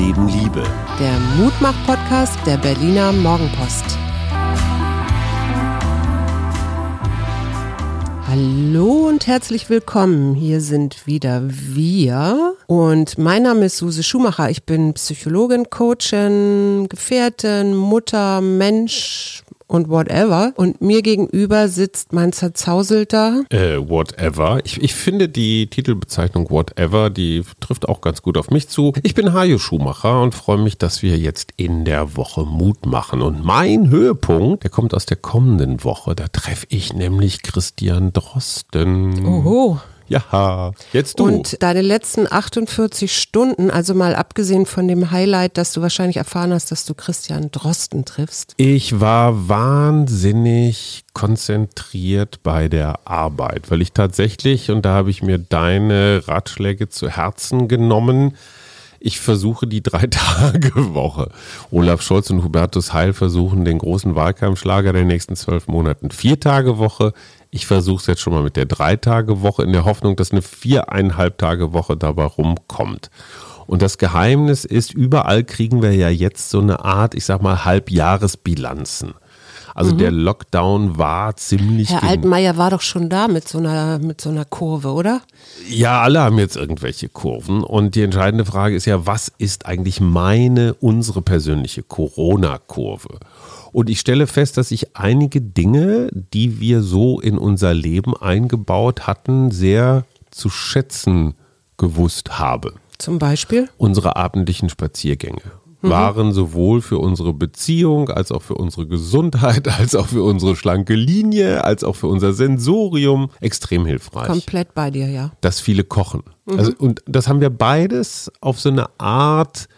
Leben Liebe. Der Mutmach-Podcast der Berliner Morgenpost. Hallo und herzlich willkommen. Hier sind wieder wir. Und mein Name ist Suse Schumacher. Ich bin Psychologin, Coachin, Gefährtin, Mutter, Mensch, und whatever. Und mir gegenüber sitzt mein zerzauselter. Äh, whatever. Ich, ich finde die Titelbezeichnung whatever, die trifft auch ganz gut auf mich zu. Ich bin Hajo Schumacher und freue mich, dass wir jetzt in der Woche Mut machen. Und mein Höhepunkt, der kommt aus der kommenden Woche. Da treffe ich nämlich Christian Drosten. Oho. Ja, jetzt du. Und deine letzten 48 Stunden, also mal abgesehen von dem Highlight, dass du wahrscheinlich erfahren hast, dass du Christian Drosten triffst. Ich war wahnsinnig konzentriert bei der Arbeit, weil ich tatsächlich, und da habe ich mir deine Ratschläge zu Herzen genommen, ich versuche die Drei-Tage-Woche. Olaf Scholz und Hubertus Heil versuchen den großen Wahlkampfschlager der nächsten zwölf Monaten. Vier-Tage-Woche. Ich versuche es jetzt schon mal mit der Drei-Tage-Woche in der Hoffnung, dass eine Viereinhalb-Tage-Woche dabei rumkommt. Und das Geheimnis ist, überall kriegen wir ja jetzt so eine Art, ich sag mal, Halbjahresbilanzen. Also mhm. der Lockdown war ziemlich. Herr Altmaier war doch schon da mit so einer, mit so einer Kurve, oder? Ja, alle haben jetzt irgendwelche Kurven. Und die entscheidende Frage ist ja, was ist eigentlich meine, unsere persönliche Corona-Kurve? Und ich stelle fest, dass ich einige Dinge, die wir so in unser Leben eingebaut hatten, sehr zu schätzen gewusst habe. Zum Beispiel? Unsere abendlichen Spaziergänge mhm. waren sowohl für unsere Beziehung als auch für unsere Gesundheit, als auch für unsere schlanke Linie, als auch für unser Sensorium extrem hilfreich. Komplett bei dir, ja. Dass viele kochen. Mhm. Also, und das haben wir beides auf so eine Art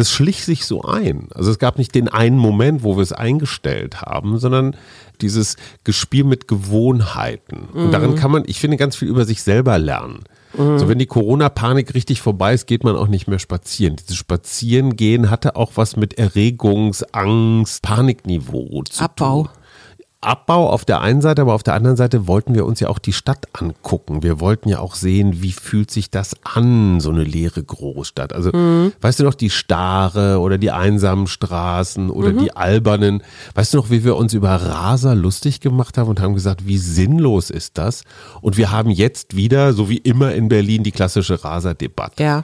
das schlich sich so ein. Also es gab nicht den einen Moment, wo wir es eingestellt haben, sondern dieses Gespiel mit Gewohnheiten. Mhm. Und darin kann man, ich finde, ganz viel über sich selber lernen. Mhm. So, wenn die Corona-Panik richtig vorbei ist, geht man auch nicht mehr spazieren. Dieses Spazierengehen hatte auch was mit Erregungs-, Angst-, Panikniveau zu Abbau. tun. Abbau auf der einen Seite, aber auf der anderen Seite wollten wir uns ja auch die Stadt angucken. Wir wollten ja auch sehen, wie fühlt sich das an, so eine leere Großstadt. Also, mhm. weißt du noch, die Stare oder die einsamen Straßen oder mhm. die albernen. Weißt du noch, wie wir uns über Raser lustig gemacht haben und haben gesagt, wie sinnlos ist das? Und wir haben jetzt wieder, so wie immer in Berlin, die klassische Raser-Debatte. Ja.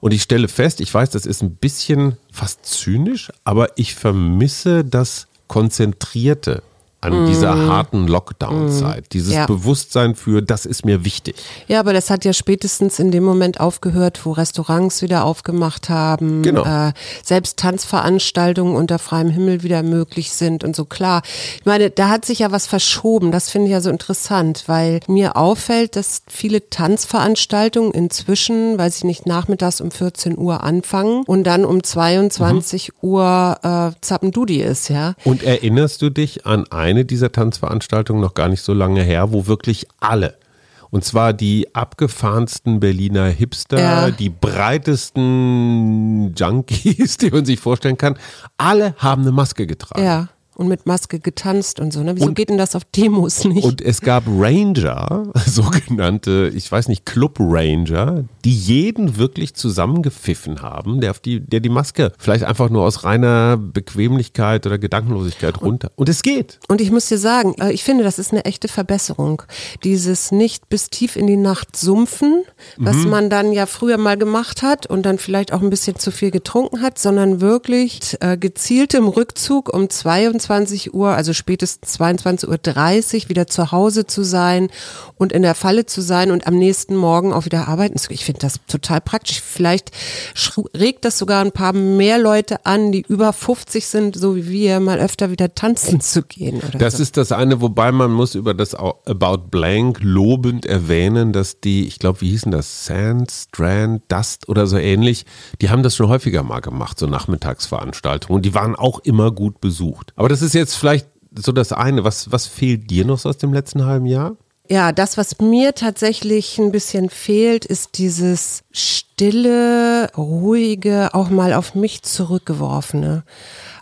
Und ich stelle fest, ich weiß, das ist ein bisschen fast zynisch, aber ich vermisse das Konzentrierte an dieser mm. harten Lockdown-Zeit. Mm. Dieses ja. Bewusstsein für, das ist mir wichtig. Ja, aber das hat ja spätestens in dem Moment aufgehört, wo Restaurants wieder aufgemacht haben, genau. äh, selbst Tanzveranstaltungen unter freiem Himmel wieder möglich sind und so klar. Ich meine, da hat sich ja was verschoben. Das finde ich ja so interessant, weil mir auffällt, dass viele Tanzveranstaltungen inzwischen, weiß ich nicht, nachmittags um 14 Uhr anfangen und dann um 22 mhm. Uhr äh, Zappendudi ist, ja. Und erinnerst du dich an ein eine dieser Tanzveranstaltungen noch gar nicht so lange her, wo wirklich alle und zwar die abgefahrensten Berliner Hipster, ja. die breitesten Junkies, die man sich vorstellen kann. Alle haben eine Maske getragen. Ja und mit Maske getanzt und so. Ne? Wieso und, geht denn das auf Demos nicht? Und es gab Ranger, sogenannte, ich weiß nicht, Club Ranger, die jeden wirklich zusammengepfiffen haben, der, auf die, der die Maske vielleicht einfach nur aus reiner Bequemlichkeit oder Gedankenlosigkeit runter. Und es geht. Und ich muss dir sagen, äh, ich finde, das ist eine echte Verbesserung. Dieses nicht bis tief in die Nacht sumpfen, was mhm. man dann ja früher mal gemacht hat und dann vielleicht auch ein bisschen zu viel getrunken hat, sondern wirklich äh, gezieltem Rückzug um 22 22 Uhr, also spätestens 22.30 Uhr wieder zu Hause zu sein und in der Falle zu sein und am nächsten Morgen auch wieder arbeiten zu können. Ich finde das total praktisch. Vielleicht regt das sogar ein paar mehr Leute an, die über 50 sind, so wie wir, mal öfter wieder tanzen zu gehen. das so. ist das eine, wobei man muss über das About Blank lobend erwähnen, dass die, ich glaube, wie hießen das, Sand, Strand, Dust oder so ähnlich, die haben das schon häufiger mal gemacht, so Nachmittagsveranstaltungen. Die waren auch immer gut besucht. Aber das ist jetzt vielleicht so das eine. Was, was fehlt dir noch so aus dem letzten halben Jahr? Ja, das, was mir tatsächlich ein bisschen fehlt, ist dieses stille, ruhige, auch mal auf mich zurückgeworfene.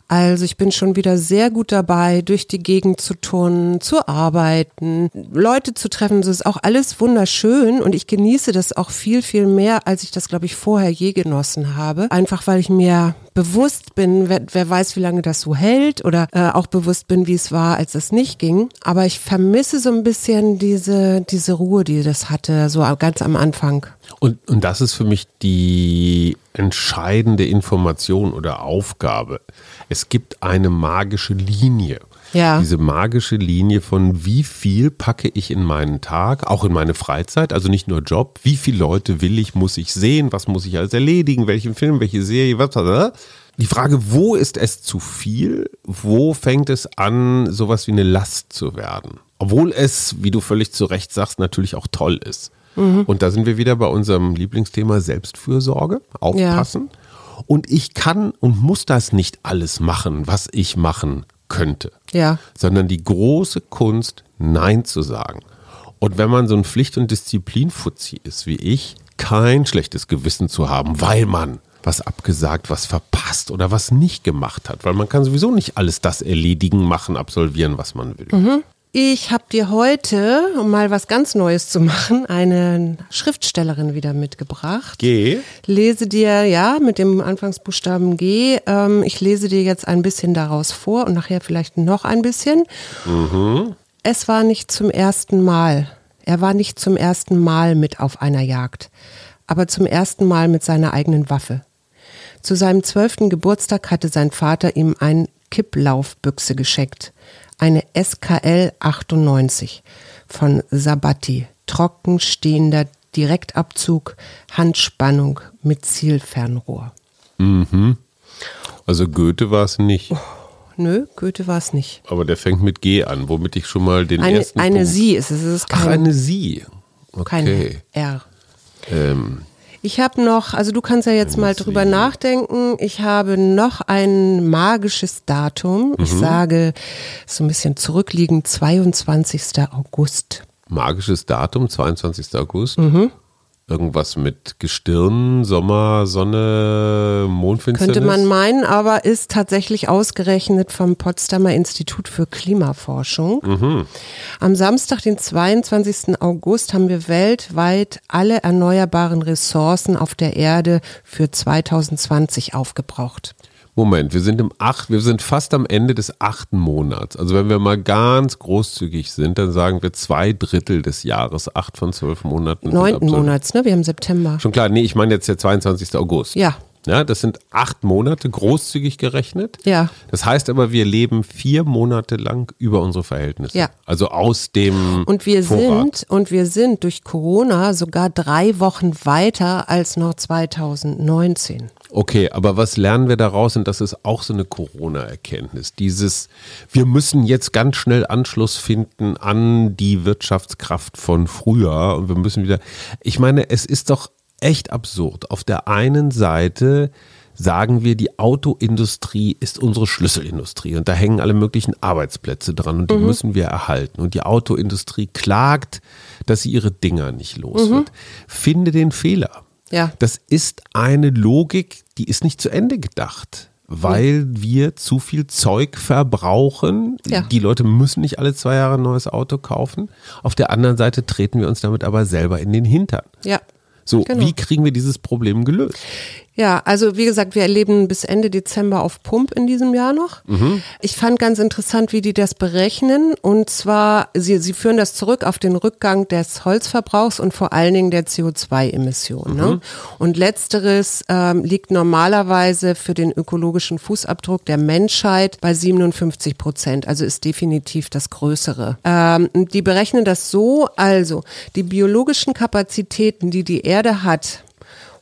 Also ich bin schon wieder sehr gut dabei, durch die Gegend zu turnen, zu arbeiten, Leute zu treffen. Das ist auch alles wunderschön und ich genieße das auch viel, viel mehr, als ich das, glaube ich, vorher je genossen habe. Einfach weil ich mir bewusst bin, wer, wer weiß, wie lange das so hält oder äh, auch bewusst bin, wie es war, als es nicht ging. Aber ich vermisse so ein bisschen diese, diese Ruhe, die das hatte, so ganz am Anfang. Und, und das ist für mich die entscheidende Information oder Aufgabe. Es gibt eine magische Linie. Ja. Diese magische Linie von wie viel packe ich in meinen Tag, auch in meine Freizeit, also nicht nur Job, wie viele Leute will ich, muss ich sehen, was muss ich alles erledigen, welchen Film, welche Serie, was, was, die Frage, wo ist es zu viel? Wo fängt es an, sowas wie eine Last zu werden? Obwohl es, wie du völlig zu Recht sagst, natürlich auch toll ist. Mhm. Und da sind wir wieder bei unserem Lieblingsthema Selbstfürsorge, aufpassen. Ja. Und ich kann und muss das nicht alles machen, was ich machen könnte. Ja. Sondern die große Kunst, Nein zu sagen. Und wenn man so ein Pflicht- und Disziplinfuzzi ist wie ich, kein schlechtes Gewissen zu haben, weil man was abgesagt, was verpasst oder was nicht gemacht hat. Weil man kann sowieso nicht alles das erledigen, machen, absolvieren, was man will. Mhm. Ich habe dir heute, um mal was ganz Neues zu machen, eine Schriftstellerin wieder mitgebracht. G. Lese dir, ja, mit dem Anfangsbuchstaben G. Ähm, ich lese dir jetzt ein bisschen daraus vor und nachher vielleicht noch ein bisschen. Mhm. Es war nicht zum ersten Mal. Er war nicht zum ersten Mal mit auf einer Jagd, aber zum ersten Mal mit seiner eigenen Waffe. Zu seinem zwölften Geburtstag hatte sein Vater ihm ein Kipplaufbüchse geschenkt eine SKL 98 von Sabatti. Trocken stehender Direktabzug, Handspannung mit Zielfernrohr. Mhm. Also Goethe war es nicht. Oh, nö, Goethe war es nicht. Aber der fängt mit G an, womit ich schon mal den eine, ersten. Eine Punkt Sie ist es. ist kein, Ach, eine Sie. Okay. Kein R. Ähm, ich habe noch, also du kannst ja jetzt mal drüber nachdenken. Ich habe noch ein magisches Datum. Ich mhm. sage so ein bisschen zurückliegend 22. August. Magisches Datum, 22. August? Mhm. Irgendwas mit Gestirn, Sommer, Sonne, Mondfinsternis? Könnte man meinen, aber ist tatsächlich ausgerechnet vom Potsdamer Institut für Klimaforschung. Mhm. Am Samstag, den 22. August, haben wir weltweit alle erneuerbaren Ressourcen auf der Erde für 2020 aufgebraucht. Moment, wir sind im acht, wir sind fast am Ende des achten Monats. Also wenn wir mal ganz großzügig sind, dann sagen wir zwei Drittel des Jahres, acht von zwölf Monaten. Neunten Monats, ne? Wir haben September. Schon klar, nee, ich meine jetzt der 22. August. Ja. Ja, das sind acht Monate großzügig gerechnet. Ja. Das heißt aber, wir leben vier Monate lang über unsere Verhältnisse. Ja. Also aus dem und wir Vorrat. sind und wir sind durch Corona sogar drei Wochen weiter als noch 2019. Okay, aber was lernen wir daraus? Und das ist auch so eine Corona-Erkenntnis. Dieses, wir müssen jetzt ganz schnell Anschluss finden an die Wirtschaftskraft von früher und wir müssen wieder, ich meine, es ist doch echt absurd. Auf der einen Seite sagen wir, die Autoindustrie ist unsere Schlüsselindustrie und da hängen alle möglichen Arbeitsplätze dran und die mhm. müssen wir erhalten. Und die Autoindustrie klagt, dass sie ihre Dinger nicht los mhm. wird. Finde den Fehler. Ja. Das ist eine Logik, die ist nicht zu Ende gedacht, weil mhm. wir zu viel Zeug verbrauchen. Ja. Die Leute müssen nicht alle zwei Jahre ein neues Auto kaufen. Auf der anderen Seite treten wir uns damit aber selber in den Hintern. Ja. So, genau. wie kriegen wir dieses Problem gelöst? Ja, also wie gesagt, wir erleben bis Ende Dezember auf Pump in diesem Jahr noch. Mhm. Ich fand ganz interessant, wie die das berechnen. Und zwar, sie, sie führen das zurück auf den Rückgang des Holzverbrauchs und vor allen Dingen der CO2-Emissionen. Ne? Mhm. Ne? Und letzteres ähm, liegt normalerweise für den ökologischen Fußabdruck der Menschheit bei 57 Prozent. Also ist definitiv das Größere. Ähm, die berechnen das so, also die biologischen Kapazitäten, die die Erde hat,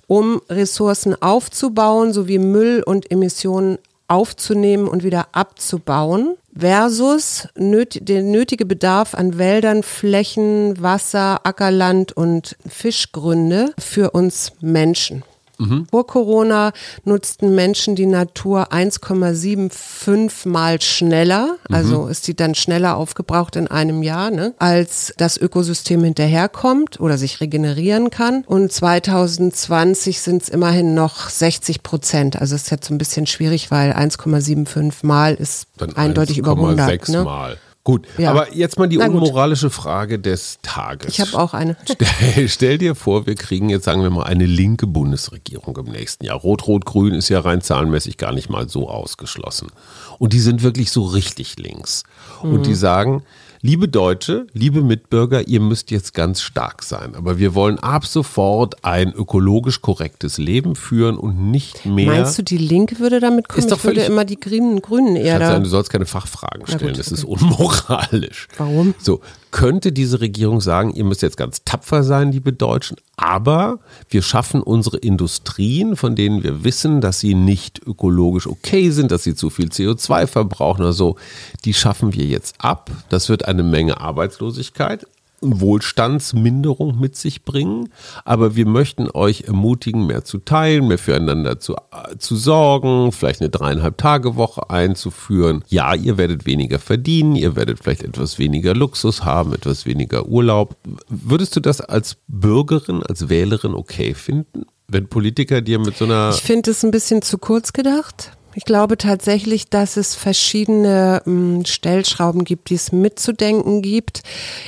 um Ressourcen aufzubauen sowie Müll und Emissionen aufzunehmen und wieder abzubauen versus nöt der nötige Bedarf an Wäldern, Flächen, Wasser, Ackerland und Fischgründe für uns Menschen. Mhm. Vor Corona nutzten Menschen die Natur 1,75 mal schneller, also mhm. ist die dann schneller aufgebraucht in einem Jahr, ne, als das Ökosystem hinterherkommt oder sich regenerieren kann. Und 2020 sind es immerhin noch 60 Prozent. Also ist jetzt so ein bisschen schwierig, weil 1,75 mal ist dann eindeutig über 100. Ne? Gut, ja. aber jetzt mal die unmoralische Frage des Tages. Ich habe auch eine. Stell, stell, dir vor, wir kriegen jetzt, sagen wir mal, eine linke Bundesregierung im nächsten Jahr. Rot-Rot-Grün ist ja rein zahlenmäßig gar nicht mal so ausgeschlossen. Und die sind wirklich so richtig links. Mhm. Und die sagen, Liebe Deutsche, liebe Mitbürger, ihr müsst jetzt ganz stark sein. Aber wir wollen ab sofort ein ökologisch korrektes Leben führen und nicht mehr. Meinst du, die Linke würde damit kommen? Ist doch ich würde immer die Grünen, Grünen eher da. Du sollst keine Fachfragen stellen. Gut, das ist unmoralisch. Warum? So, könnte diese Regierung sagen, ihr müsst jetzt ganz tapfer sein, liebe Deutschen, aber wir schaffen unsere Industrien, von denen wir wissen, dass sie nicht ökologisch okay sind, dass sie zu viel CO2 verbrauchen oder so, die schaffen wir jetzt ab. Das wird eine Menge Arbeitslosigkeit. Wohlstandsminderung mit sich bringen. Aber wir möchten euch ermutigen, mehr zu teilen, mehr füreinander zu, äh, zu sorgen, vielleicht eine dreieinhalb Tage Woche einzuführen. Ja, ihr werdet weniger verdienen, ihr werdet vielleicht etwas weniger Luxus haben, etwas weniger Urlaub. Würdest du das als Bürgerin, als Wählerin okay finden? Wenn Politiker dir mit so einer. Ich finde es ein bisschen zu kurz gedacht. Ich glaube tatsächlich, dass es verschiedene ähm, Stellschrauben gibt, die es mitzudenken gibt.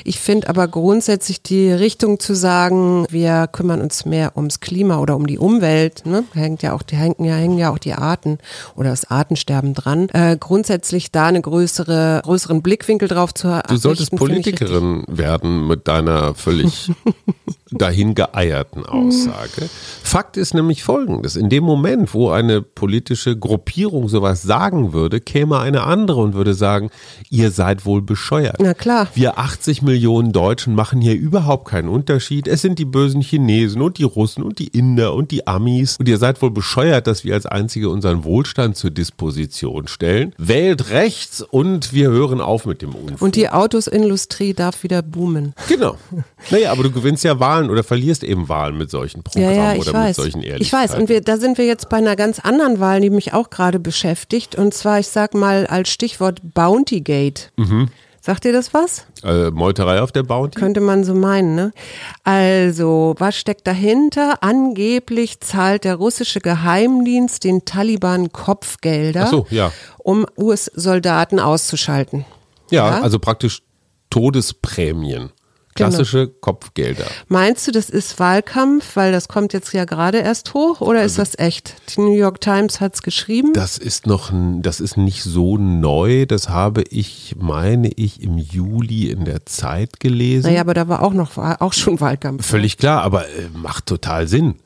Ich finde aber grundsätzlich die Richtung zu sagen, wir kümmern uns mehr ums Klima oder um die Umwelt, ne? hängt ja auch, die hängen ja, hängen ja auch die Arten oder das Artensterben dran. Äh, grundsätzlich da eine größere, größeren Blickwinkel drauf zu haben. Du solltest Politikerin werden mit deiner völlig dahin geeierten Aussage. Fakt ist nämlich folgendes. In dem Moment, wo eine politische Gruppierung sowas sagen würde, käme eine andere und würde sagen, ihr seid wohl bescheuert. Na klar. Wir 80 Millionen Deutschen machen hier überhaupt keinen Unterschied. Es sind die bösen Chinesen und die Russen und die Inder und die Amis. Und ihr seid wohl bescheuert, dass wir als Einzige unseren Wohlstand zur Disposition stellen. Wählt rechts und wir hören auf mit dem Unfug. Und die Autosindustrie darf wieder boomen. Genau. Naja, aber du gewinnst ja Wahlen Wahlen oder verlierst eben Wahlen mit solchen Programmen ja, ja, oder weiß. mit solchen Ehrlichkeiten. Ich weiß, und wir, da sind wir jetzt bei einer ganz anderen Wahl, die mich auch gerade beschäftigt. Und zwar, ich sag mal als Stichwort Bountygate. Mhm. Sagt ihr das was? Äh, Meuterei auf der Bounty? Könnte man so meinen, ne? Also, was steckt dahinter? Angeblich zahlt der russische Geheimdienst den Taliban Kopfgelder, so, ja. um US-Soldaten auszuschalten. Ja, ja, also praktisch Todesprämien. Genau. Klassische genau. Kopfgelder. Meinst du, das ist Wahlkampf, weil das kommt jetzt ja gerade erst hoch oder also, ist das echt? Die New York Times hat es geschrieben. Das ist noch, das ist nicht so neu. Das habe ich, meine ich, im Juli in der Zeit gelesen. Naja, aber da war auch noch, auch schon Wahlkampf. Völlig klar, aber äh, macht total Sinn.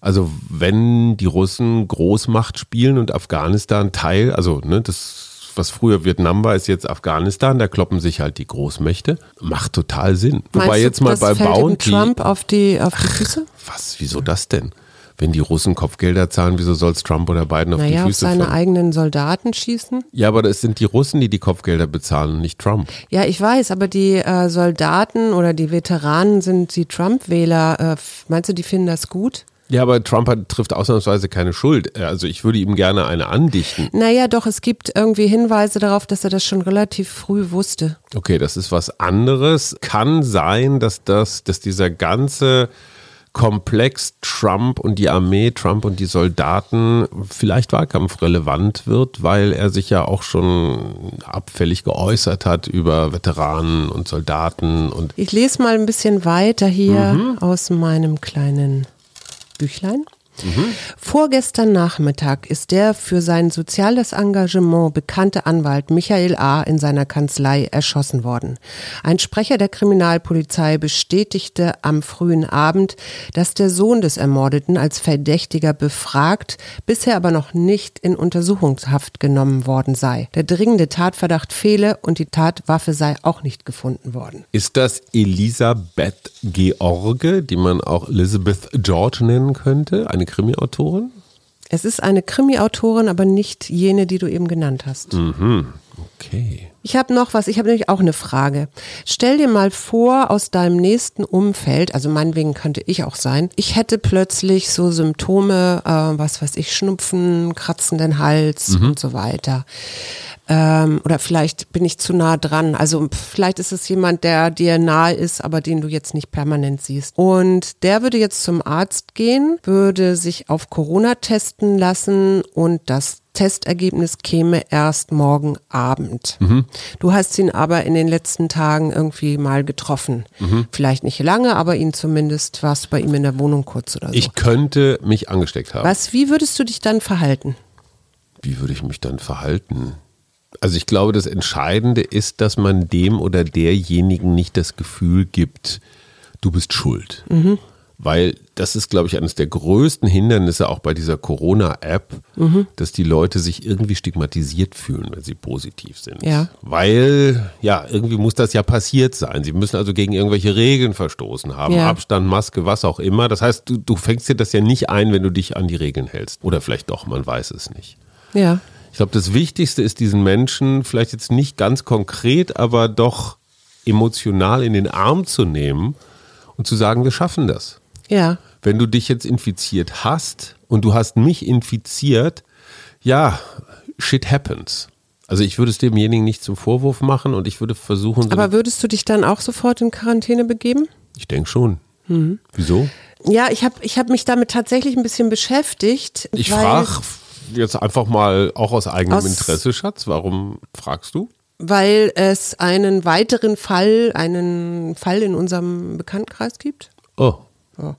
Also wenn die Russen Großmacht spielen und Afghanistan Teil, also ne, das was früher Vietnam war, ist jetzt Afghanistan. Da kloppen sich halt die Großmächte. Macht total Sinn. Meinst Wobei jetzt mal bei Bounty. Trump auf die, auf die Füße? Ach, was? Wieso das denn? Wenn die Russen Kopfgelder zahlen, wieso soll es Trump oder Biden auf naja, die Füße auf seine fallen? eigenen Soldaten schießen? Ja, aber es sind die Russen, die die Kopfgelder bezahlen, nicht Trump. Ja, ich weiß, aber die äh, Soldaten oder die Veteranen sind die Trump-Wähler. Äh, meinst du, die finden das gut? Ja, aber Trump hat, trifft ausnahmsweise keine Schuld. Also ich würde ihm gerne eine andichten. Naja, doch, es gibt irgendwie Hinweise darauf, dass er das schon relativ früh wusste. Okay, das ist was anderes. Kann sein, dass das, dass dieser ganze Komplex Trump und die Armee, Trump und die Soldaten vielleicht wahlkampfrelevant wird, weil er sich ja auch schon abfällig geäußert hat über Veteranen und Soldaten und. Ich lese mal ein bisschen weiter hier mhm. aus meinem kleinen Büchlein. Vorgestern Nachmittag ist der für sein soziales Engagement bekannte Anwalt Michael A. in seiner Kanzlei erschossen worden. Ein Sprecher der Kriminalpolizei bestätigte am frühen Abend, dass der Sohn des Ermordeten als Verdächtiger befragt, bisher aber noch nicht in Untersuchungshaft genommen worden sei. Der dringende Tatverdacht fehle und die Tatwaffe sei auch nicht gefunden worden. Ist das Elisabeth George, die man auch Elizabeth George nennen könnte? Eine Krimi-Autorin? Es ist eine Krimi-Autorin, aber nicht jene, die du eben genannt hast. Mhm. Okay. Ich habe noch was, ich habe nämlich auch eine Frage. Stell dir mal vor, aus deinem nächsten Umfeld, also meinetwegen könnte ich auch sein, ich hätte plötzlich so Symptome, äh, was weiß ich, Schnupfen, kratzenden Hals und so weiter. Ähm, oder vielleicht bin ich zu nah dran. Also vielleicht ist es jemand, der dir nahe ist, aber den du jetzt nicht permanent siehst. Und der würde jetzt zum Arzt gehen, würde sich auf Corona testen lassen und das Testergebnis käme erst morgen Abend. Du hast ihn aber in den letzten Tagen irgendwie mal getroffen. Vielleicht nicht lange, aber ihn zumindest warst du bei ihm in der Wohnung kurz oder so. Ich könnte mich angesteckt haben. Was, wie würdest du dich dann verhalten? Wie würde ich mich dann verhalten? Also ich glaube, das Entscheidende ist, dass man dem oder derjenigen nicht das Gefühl gibt, du bist schuld. Weil das ist, glaube ich, eines der größten Hindernisse auch bei dieser Corona-App, dass die Leute sich irgendwie stigmatisiert fühlen, wenn sie positiv sind. Ja. Weil, ja, irgendwie muss das ja passiert sein. Sie müssen also gegen irgendwelche Regeln verstoßen haben. Ja. Abstand, Maske, was auch immer. Das heißt, du, du fängst dir das ja nicht ein, wenn du dich an die Regeln hältst. Oder vielleicht doch, man weiß es nicht. Ja. Ich glaube, das Wichtigste ist, diesen Menschen vielleicht jetzt nicht ganz konkret, aber doch emotional in den Arm zu nehmen und zu sagen, wir schaffen das. Ja. Wenn du dich jetzt infiziert hast und du hast mich infiziert, ja, shit happens. Also ich würde es demjenigen nicht zum Vorwurf machen und ich würde versuchen, so Aber würdest du dich dann auch sofort in Quarantäne begeben? ich denke schon. Mhm. Wieso? Ja, ich habe ich hab mich damit tatsächlich ein bisschen beschäftigt. Ich frage jetzt einfach mal auch aus eigenem Aus- Interesse, Schatz, warum fragst du? Weil es einen weiteren Fall, einen Fall in unserem Bekanntenkreis gibt. Oh.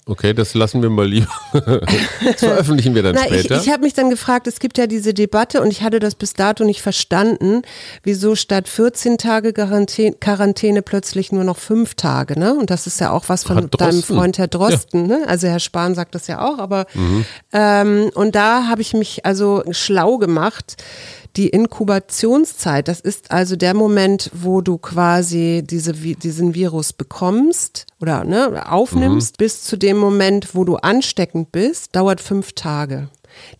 Okay, das lassen wir mal lieber. Das veröffentlichen wir dann Na, ich, später. ich habe mich dann gefragt, es gibt ja diese Debatte und ich hatte das bis dato nicht verstanden, wieso statt 14 Tage Quarantäne, Quarantäne plötzlich nur noch fünf Tage, ne? Und das ist ja auch was von deinem. Freund Herr Drosten, ne? Also Herr Spahn sagt das ja auch, aber ähm, und da habe ich mich also schlau gemacht. Die Inkubationszeit, das ist also der Moment, wo du quasi diese, diesen Virus bekommst oder ne, aufnimmst, bis zu dem Moment, wo du ansteckend bist, dauert fünf Tage.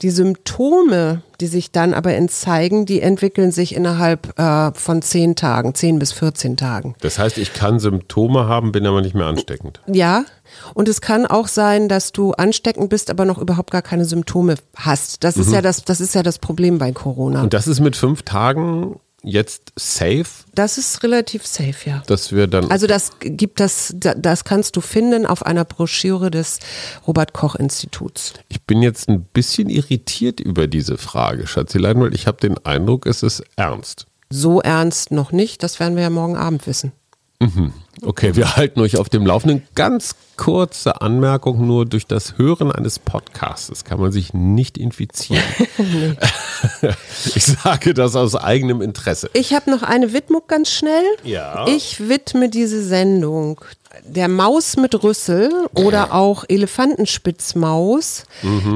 Die Symptome, die sich dann aber entzeigen, die entwickeln sich innerhalb äh, von zehn Tagen, zehn bis 14 Tagen. Das heißt, ich kann Symptome haben, bin aber nicht mehr ansteckend. Ja, und es kann auch sein, dass du ansteckend bist, aber noch überhaupt gar keine Symptome hast. Das ist ja das, das ist ja das Problem bei Corona. Und das ist mit fünf Tagen jetzt safe, das ist relativ safe, ja. dass wir dann. Also das gibt das, da- das kannst du finden auf einer Broschüre des Robert Koch Instituts. ich bin jetzt ein bisschen irritiert über diese Frage, Schatzilein, weil ich habe den Eindruck, es ist ernst. So ernst noch nicht, das werden wir ja morgen Abend wissen. Okay, wir halten euch auf dem Laufenden. Ganz kurze Anmerkung, nur durch das Hören eines Podcasts kann man sich nicht infizieren. ich sage das aus eigenem Interesse. Ich habe noch eine Widmung ganz schnell. Ja. Ich widme diese Sendung der Maus mit Rüssel oder auch Elefantenspitzmaus.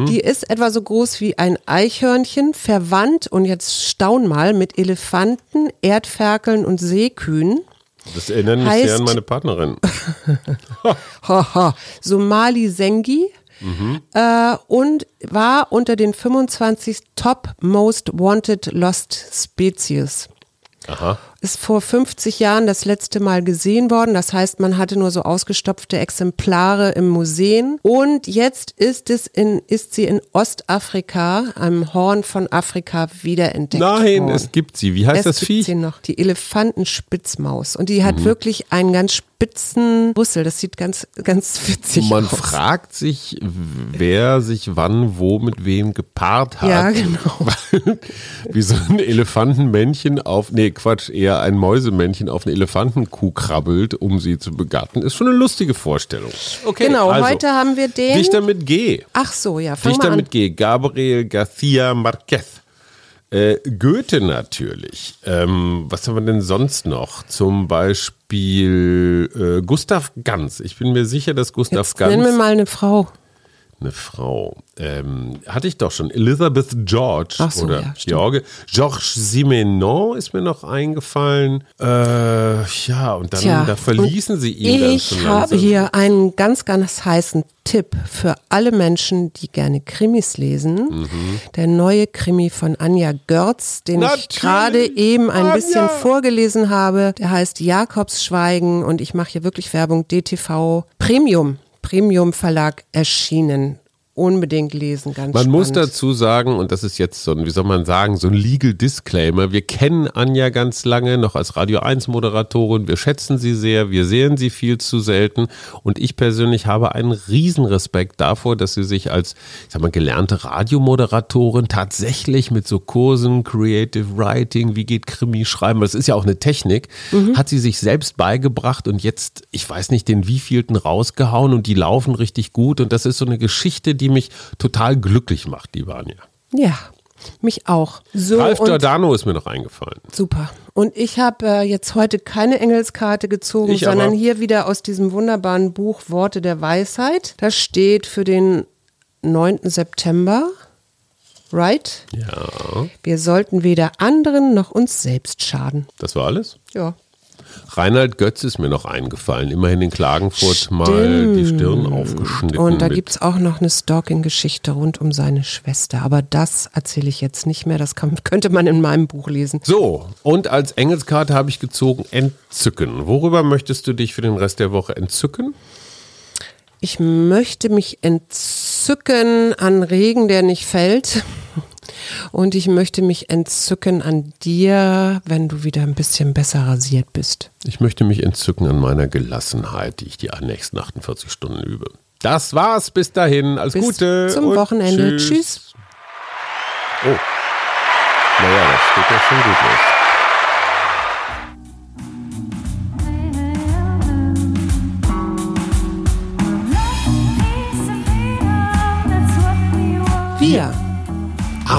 Die ist etwa so groß wie ein Eichhörnchen, verwandt und jetzt staun mal mit Elefanten, Erdferkeln und Seekühen. Das erinnert mich Heißt- sehr an meine Partnerin. Haha, Somali Sengi. Äh, und war unter den 25 Top Most Wanted Lost Species. Aha. Ist vor 50 Jahren das letzte Mal gesehen worden. Das heißt, man hatte nur so ausgestopfte Exemplare im Museen. Und jetzt ist es in, ist sie in Ostafrika, einem Horn von Afrika, wiederentdeckt Nein, worden. es gibt sie. Wie heißt Es das gibt Viech? sie noch, die Elefantenspitzmaus. Und die hat Mhm. wirklich einen ganz spitzen Rüssel. Das sieht ganz, ganz witzig Man aus. fragt sich, wer sich wann wo mit wem gepaart hat. Ja, genau. Wie so ein Elefantenmännchen auf, nee, Quatsch, eher ein Mäusemännchen auf eine Elefantenkuh krabbelt, um sie zu begatten. Ist schon eine lustige Vorstellung. Okay, Genau, also, heute haben wir den. Dichter mit G. Ach so, ja, fang Dichter mal an. mit G. Gabriel García Márquez. Äh, Goethe natürlich. Ähm, was haben wir denn sonst noch? Zum Beispiel äh, Gustav Ganz. Ich bin mir sicher, dass Gustav Jetzt nenn mir Ganz. mal eine Frau. Eine Frau. Ähm, hatte ich doch schon. Elizabeth George so, oder ja. George. Georges Simenon ist mir noch eingefallen. Äh, ja, und dann Tja, da verließen sie ihn dann Ich habe hier einen ganz, ganz heißen Tipp für alle Menschen, die gerne Krimis lesen. Mhm. Der neue Krimi von Anja Görz, den Natürlich. ich gerade eben ein Anja. bisschen vorgelesen habe. Der heißt Jakobsschweigen und ich mache hier wirklich Werbung. DTV Premium, Premium Verlag erschienen. Unbedingt lesen, ganz Man spannend. muss dazu sagen, und das ist jetzt so ein, wie soll man sagen, so ein Legal Disclaimer. Wir kennen Anja ganz lange, noch als Radio 1 Moderatorin. Wir schätzen sie sehr. Wir sehen sie viel zu selten. Und ich persönlich habe einen Riesenrespekt davor, dass sie sich als, ich sag mal, gelernte Radiomoderatorin tatsächlich mit so Kursen, Creative Writing, wie geht Krimi schreiben, das ist ja auch eine Technik, hat sie sich selbst beigebracht und jetzt, ich weiß nicht, den wievielten rausgehauen und die laufen richtig gut. Und das ist so eine Geschichte, die mich total glücklich macht, lieber Anja. Ja, mich auch. So Ralf Giordano ist mir noch eingefallen. Super. Und ich habe äh, jetzt heute keine Engelskarte gezogen, Ich sondern aber. hier wieder aus diesem wunderbaren Buch Worte der Weisheit. Das steht für den 9. September. Right? Ja, Wir sollten weder anderen noch uns selbst schaden. das war alles. Ja. Reinhard Götz ist mir noch eingefallen. Immerhin in Klagenfurt mal die Stirn aufgeschnitten. Und da mit- gibt's auch noch eine Stalking-Geschichte rund um seine Schwester. Aber das erzähle ich jetzt nicht mehr. Das kann, könnte man in meinem Buch lesen. So, und als Engelskarte habe ich gezogen Entzücken. Worüber möchtest du dich für den Rest der Woche entzücken? Ich möchte mich entzücken an Regen, der nicht fällt. Und ich möchte mich entzücken an dir, wenn du wieder ein bisschen besser rasiert bist. Ich möchte mich entzücken an meiner Gelassenheit, die ich die nächsten 48 Stunden übe. Das war's. Bis dahin. Alles Bis Gute. zum Wochenende. Tschüss. Tschüss. Oh. Naja, das geht ja schon gut los.